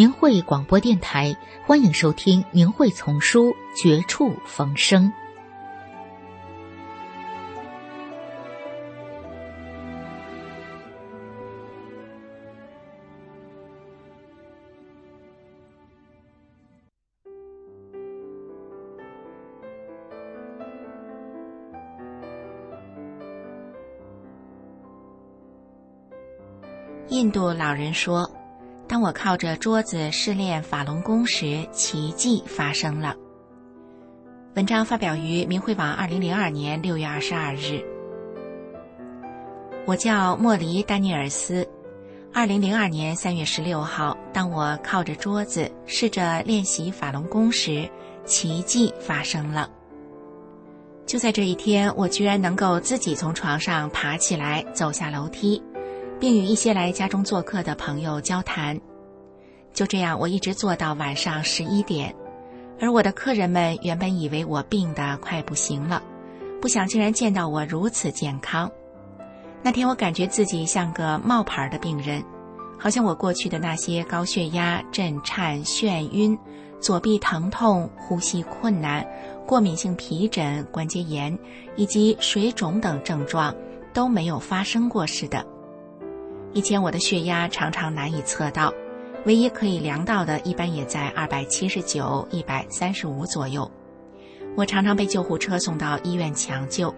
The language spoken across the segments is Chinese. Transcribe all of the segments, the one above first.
明慧广播电台，欢迎收听《明慧丛书·绝处逢生》。印度老人说。当我靠着桌子试练法轮功时，奇迹发生了。文章发表于明慧网，二零零二年六月二十二日。我叫莫离丹尼尔斯。二零零二年三月十六号，当我靠着桌子试着练习法轮功时，奇迹发生了。就在这一天，我居然能够自己从床上爬起来，走下楼梯。并与一些来家中做客的朋友交谈，就这样，我一直做到晚上十一点。而我的客人们原本以为我病得快不行了，不想竟然见到我如此健康。那天我感觉自己像个冒牌的病人，好像我过去的那些高血压、震颤、眩晕、左臂疼痛、呼吸困难、过敏性皮疹、关节炎以及水肿等症状都没有发生过似的。以前我的血压常常难以测到，唯一可以量到的，一般也在二百七十九、一百三十五左右。我常常被救护车送到医院抢救，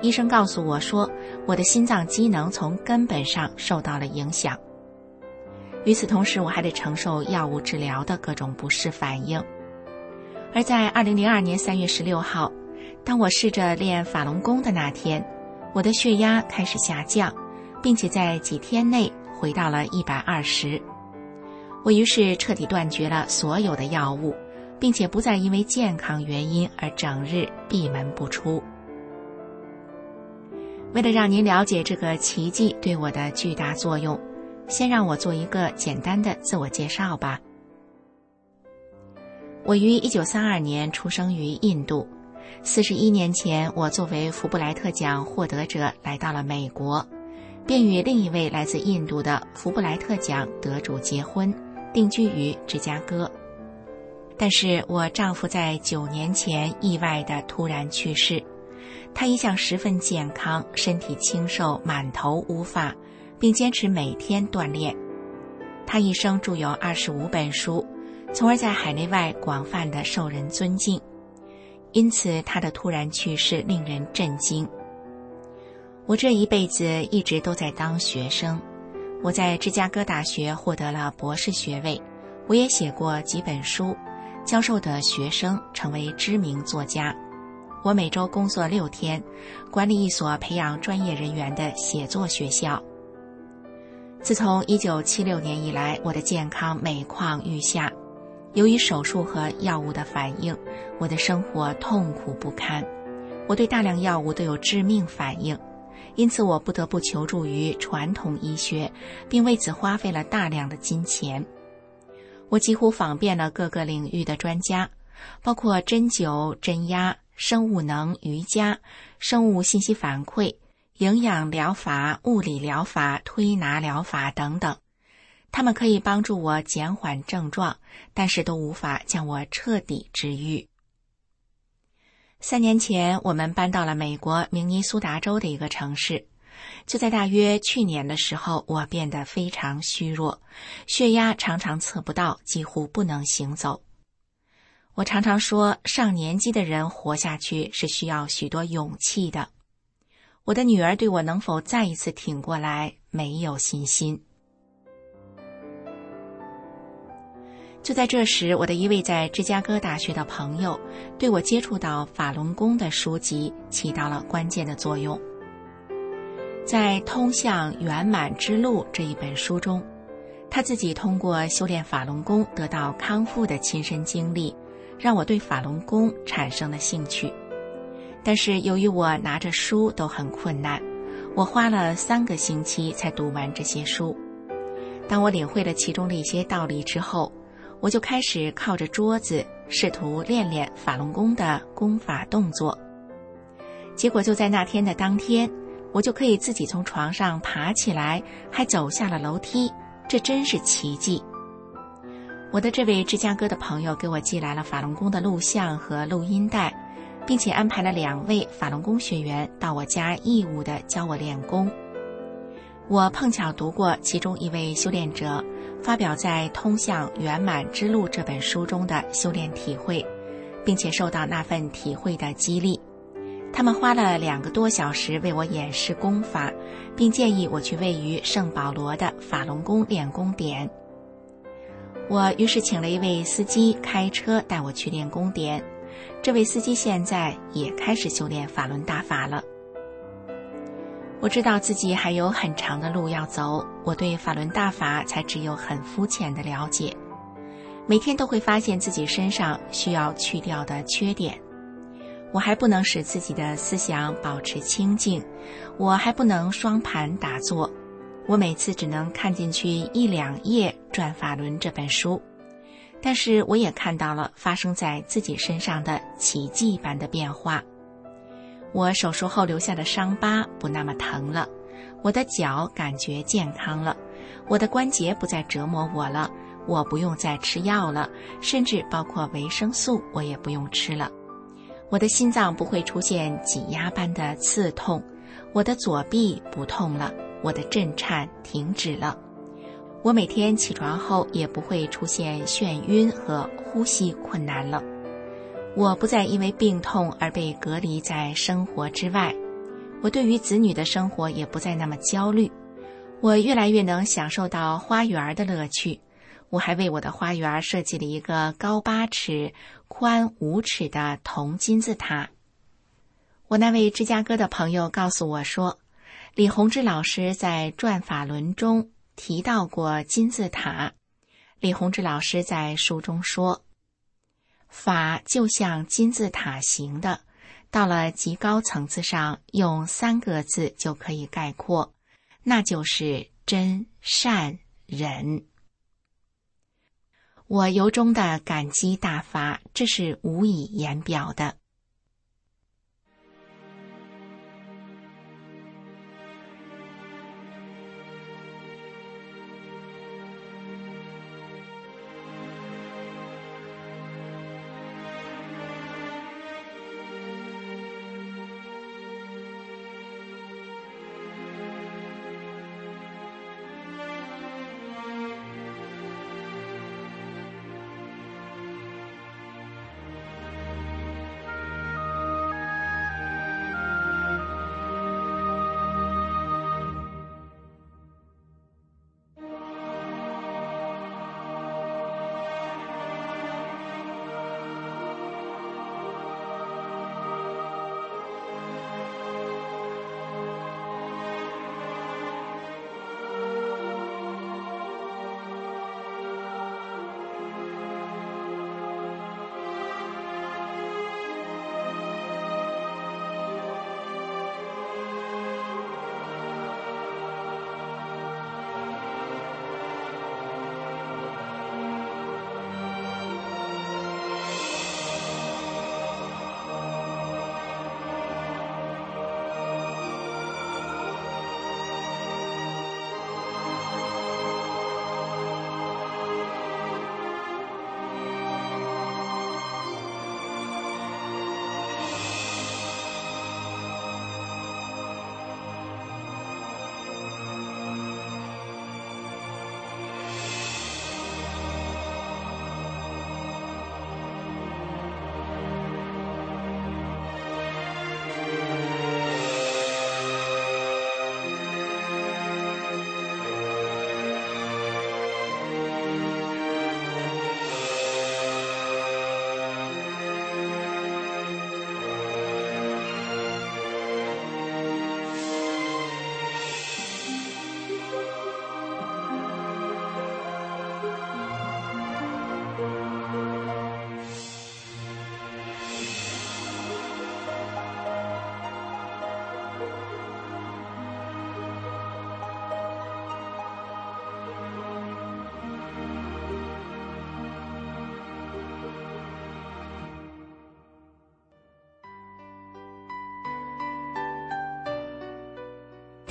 医生告诉我说，我的心脏机能从根本上受到了影响。与此同时，我还得承受药物治疗的各种不适反应。而在二零零二年三月十六号，当我试着练法轮功的那天，我的血压开始下降。并且在几天内回到了一百二十，我于是彻底断绝了所有的药物，并且不再因为健康原因而整日闭门不出。为了让您了解这个奇迹对我的巨大作用，先让我做一个简单的自我介绍吧。我于一九三二年出生于印度，四十一年前，我作为福布莱特奖获得者来到了美国。便与另一位来自印度的福布莱特奖得主结婚，定居于芝加哥。但是我丈夫在九年前意外的突然去世。他一向十分健康，身体清瘦，满头乌发，并坚持每天锻炼。他一生著有二十五本书，从而在海内外广泛的受人尊敬。因此，他的突然去世令人震惊。我这一辈子一直都在当学生，我在芝加哥大学获得了博士学位，我也写过几本书，教授的学生成为知名作家。我每周工作六天，管理一所培养专业人员的写作学校。自从1976年以来，我的健康每况愈下，由于手术和药物的反应，我的生活痛苦不堪，我对大量药物都有致命反应。因此，我不得不求助于传统医学，并为此花费了大量的金钱。我几乎访遍了各个领域的专家，包括针灸、针压、生物能、瑜伽、生物信息反馈、营养疗法、物理疗法、推拿疗法等等。他们可以帮助我减缓症状，但是都无法将我彻底治愈。三年前，我们搬到了美国明尼苏达州的一个城市。就在大约去年的时候，我变得非常虚弱，血压常常测不到，几乎不能行走。我常常说，上年纪的人活下去是需要许多勇气的。我的女儿对我能否再一次挺过来没有信心。就在这时，我的一位在芝加哥大学的朋友对我接触到法轮功的书籍起到了关键的作用。在《通向圆满之路》这一本书中，他自己通过修炼法轮功得到康复的亲身经历，让我对法轮功产生了兴趣。但是由于我拿着书都很困难，我花了三个星期才读完这些书。当我领会了其中的一些道理之后，我就开始靠着桌子试图练练法轮功的功法动作。结果就在那天的当天。我就可以自己从床上爬起来，还走下了楼梯，这真是奇迹。我的这位芝加哥的朋友给我寄来了法轮功的录像和录音带，并且安排了两位法轮功学员到我家义务的教我练功。我碰巧读过其中一位修炼者发表在《通向圆满之路》这本书中的修炼体会，并且受到那份体会的激励。他们花了两个多小时为我演示功法，并建议我去位于圣保罗的法轮功练功点。我于是请了一位司机开车带我去练功点。这位司机现在也开始修炼法轮大法了。我知道自己还有很长的路要走，我对法轮大法才只有很肤浅的了解。每天都会发现自己身上需要去掉的缺点。我还不能使自己的思想保持清静，我还不能双盘打坐，我每次只能看进去一两页《转法轮》这本书，但是我也看到了发生在自己身上的奇迹般的变化。我手术后留下的伤疤不那么疼了，我的脚感觉健康了，我的关节不再折磨我了，我不用再吃药了，甚至包括维生素我也不用吃了。我的心脏不会出现挤压般的刺痛，我的左臂不痛了，我的震颤停止了，我每天起床后也不会出现眩晕和呼吸困难了，我不再因为病痛而被隔离在生活之外，我对于子女的生活也不再那么焦虑，我越来越能享受到花园的乐趣。我还为我的花园设计了一个高八尺、宽五尺的铜金字塔。我那位芝加哥的朋友告诉我说，李洪志老师在《转法轮》中提到过金字塔。李洪志老师在书中说：“法就像金字塔形的，到了极高层次上，用三个字就可以概括，那就是真善忍。”我由衷的感激大法，这是无以言表的。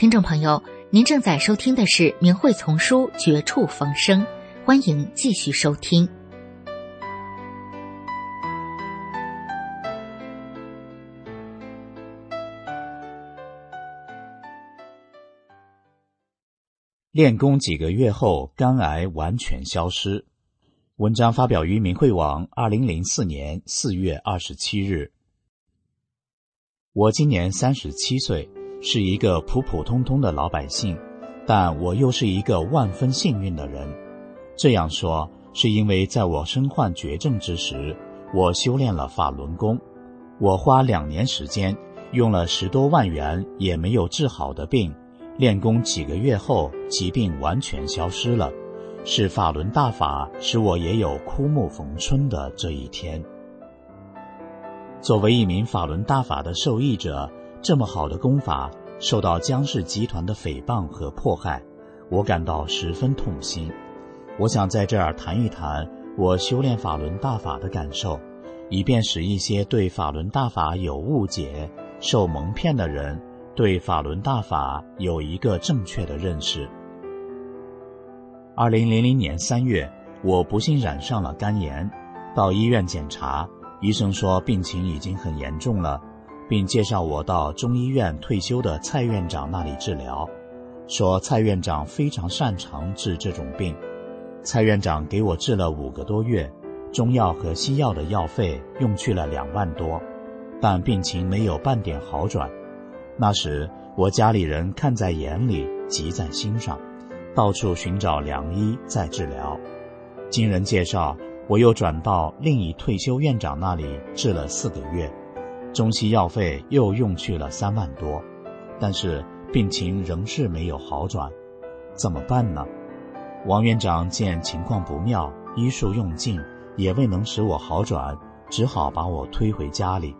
听众朋友，您正在收听的是《明慧丛书》《绝处逢生》，欢迎继续收听。练功几个月后，肝癌完全消失。文章发表于明慧网，二零零四年四月二十七日。我今年三十七岁。是一个普普通通的老百姓，但我又是一个万分幸运的人。这样说，是因为在我身患绝症之时，我修炼了法轮功。我花两年时间，用了十多万元也没有治好的病，练功几个月后，疾病完全消失了。是法轮大法使我也有枯木逢春的这一天。作为一名法轮大法的受益者。这么好的功法受到江氏集团的诽谤和迫害，我感到十分痛心。我想在这儿谈一谈我修炼法轮大法的感受，以便使一些对法轮大法有误解、受蒙骗的人对法轮大法有一个正确的认识。二零零零年三月，我不幸染上了肝炎，到医院检查，医生说病情已经很严重了。并介绍我到中医院退休的蔡院长那里治疗，说蔡院长非常擅长治这种病。蔡院长给我治了五个多月，中药和西药的药费用去了两万多，但病情没有半点好转。那时我家里人看在眼里，急在心上，到处寻找良医在治疗。经人介绍，我又转到另一退休院长那里治了四个月。中西药费又用去了三万多，但是病情仍是没有好转，怎么办呢？王院长见情况不妙，医术用尽也未能使我好转，只好把我推回家里。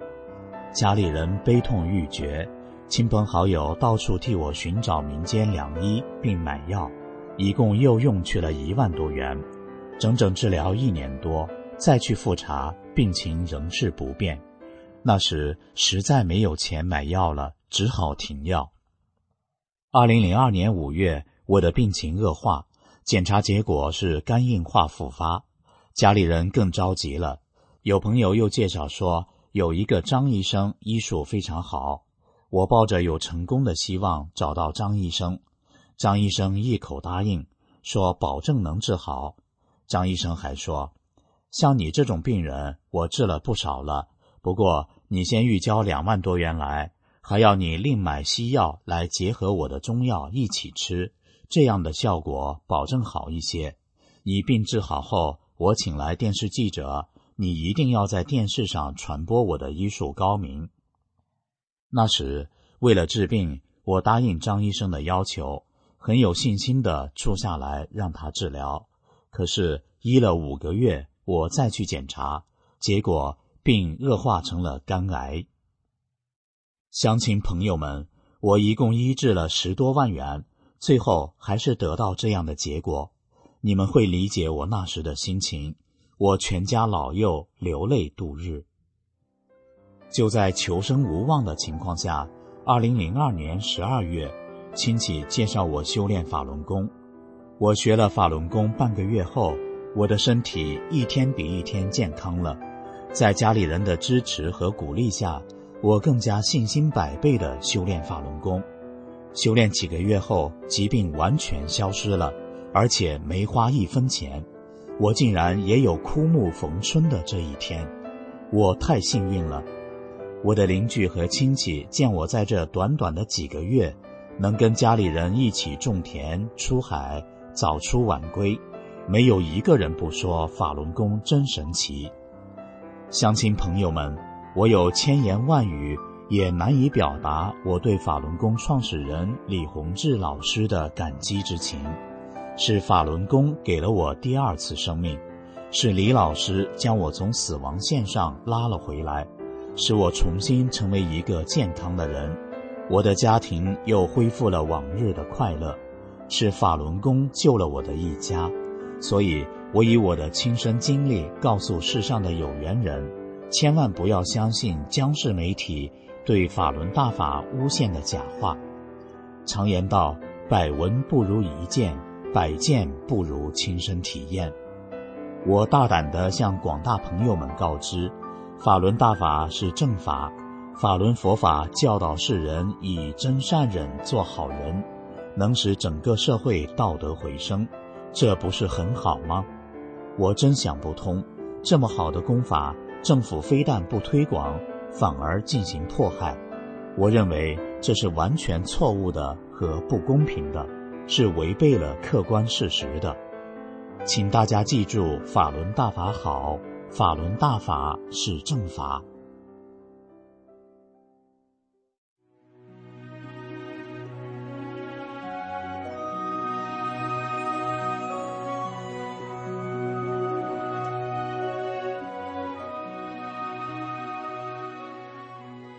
家里人悲痛欲绝，亲朋好友到处替我寻找民间良医并买药，一共又用去了一万多元，整整治疗一年多，再去复查，病情仍是不变。那时实在没有钱买药了，只好停药。二零零二年五月，我的病情恶化，检查结果是肝硬化复发，家里人更着急了。有朋友又介绍说，有一个张医生医术非常好，我抱着有成功的希望找到张医生。张医生一口答应，说保证能治好。张医生还说，像你这种病人，我治了不少了。不过，你先预交两万多元来，还要你另买西药来结合我的中药一起吃，这样的效果保证好一些。你病治好后，我请来电视记者，你一定要在电视上传播我的医术高明。那时，为了治病，我答应张医生的要求，很有信心的住下来让他治疗。可是医了五个月，我再去检查，结果。并恶化成了肝癌。乡亲朋友们，我一共医治了十多万元，最后还是得到这样的结果。你们会理解我那时的心情，我全家老幼流泪度日。就在求生无望的情况下，二零零二年十二月，亲戚介绍我修炼法轮功。我学了法轮功半个月后，我的身体一天比一天健康了。在家里人的支持和鼓励下，我更加信心百倍地修炼法轮功。修炼几个月后，疾病完全消失了，而且没花一分钱。我竟然也有枯木逢春的这一天，我太幸运了。我的邻居和亲戚见我在这短短的几个月，能跟家里人一起种田、出海，早出晚归，没有一个人不说法轮功真神奇。乡亲朋友们，我有千言万语也难以表达我对法轮功创始人李洪志老师的感激之情。是法轮功给了我第二次生命，是李老师将我从死亡线上拉了回来，使我重新成为一个健康的人。我的家庭又恢复了往日的快乐，是法轮功救了我的一家。所以。我以我的亲身经历告诉世上的有缘人，千万不要相信江氏媒体对法轮大法诬陷的假话。常言道：“百闻不如一见，百见不如亲身体验。”我大胆地向广大朋友们告知，法轮大法是正法，法轮佛法教导世人以真善忍做好人，能使整个社会道德回升，这不是很好吗？我真想不通，这么好的功法，政府非但不推广，反而进行迫害。我认为这是完全错误的和不公平的，是违背了客观事实的。请大家记住，法轮大法好，法轮大法是正法。